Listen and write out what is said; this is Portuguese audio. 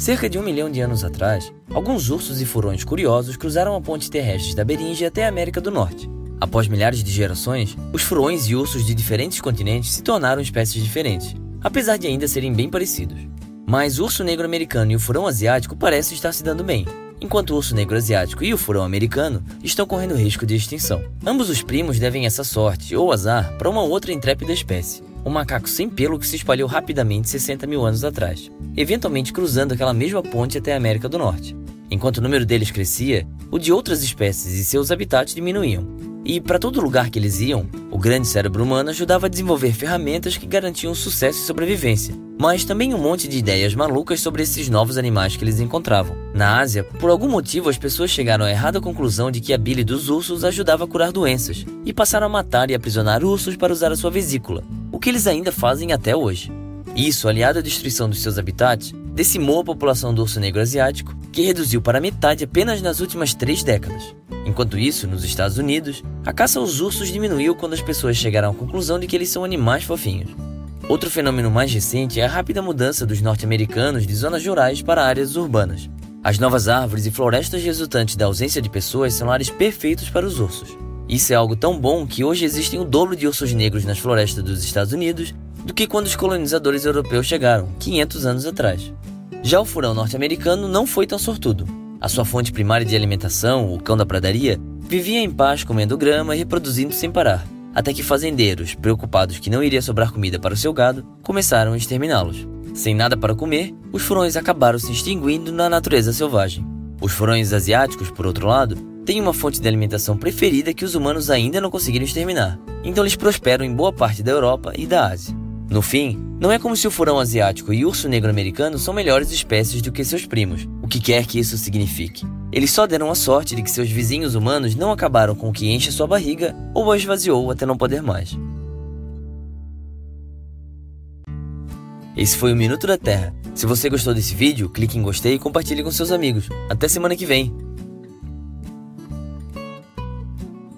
Cerca de um milhão de anos atrás, alguns ursos e furões curiosos cruzaram a ponte terrestre da Beringe até a América do Norte. Após milhares de gerações, os furões e ursos de diferentes continentes se tornaram espécies diferentes, apesar de ainda serem bem parecidos. Mas o urso negro americano e o furão asiático parecem estar se dando bem, enquanto o urso negro asiático e o furão americano estão correndo risco de extinção. Ambos os primos devem essa sorte ou azar para uma outra intrépida espécie, um macaco sem pelo que se espalhou rapidamente 60 mil anos atrás, eventualmente cruzando aquela mesma ponte até a América do Norte. Enquanto o número deles crescia, o de outras espécies e seus habitats diminuíam. E para todo lugar que eles iam, o grande cérebro humano ajudava a desenvolver ferramentas que garantiam sucesso e sobrevivência, mas também um monte de ideias malucas sobre esses novos animais que eles encontravam. Na Ásia, por algum motivo as pessoas chegaram à errada conclusão de que a bile dos ursos ajudava a curar doenças, e passaram a matar e aprisionar ursos para usar a sua vesícula, o que eles ainda fazem até hoje. Isso, aliado à destruição dos seus habitats, decimou a população do urso negro asiático, que reduziu para metade apenas nas últimas três décadas. Enquanto isso, nos Estados Unidos, a caça aos ursos diminuiu quando as pessoas chegaram à conclusão de que eles são animais fofinhos. Outro fenômeno mais recente é a rápida mudança dos norte-americanos de zonas rurais para áreas urbanas. As novas árvores e florestas resultantes da ausência de pessoas são lares perfeitos para os ursos. Isso é algo tão bom que hoje existem o dobro de ursos negros nas florestas dos Estados Unidos do que quando os colonizadores europeus chegaram, 500 anos atrás. Já o furão norte-americano não foi tão sortudo. A sua fonte primária de alimentação, o cão da pradaria, vivia em paz comendo grama e reproduzindo sem parar, até que fazendeiros, preocupados que não iria sobrar comida para o seu gado, começaram a exterminá-los. Sem nada para comer, os furões acabaram se extinguindo na natureza selvagem. Os furões asiáticos, por outro lado, têm uma fonte de alimentação preferida que os humanos ainda não conseguiram exterminar, então eles prosperam em boa parte da Europa e da Ásia. No fim, não é como se o furão asiático e o urso negro americano são melhores espécies do que seus primos, o que quer que isso signifique. Eles só deram a sorte de que seus vizinhos humanos não acabaram com o que enche sua barriga ou a esvaziou até não poder mais. Esse foi o Minuto da Terra. Se você gostou desse vídeo, clique em gostei e compartilhe com seus amigos. Até semana que vem!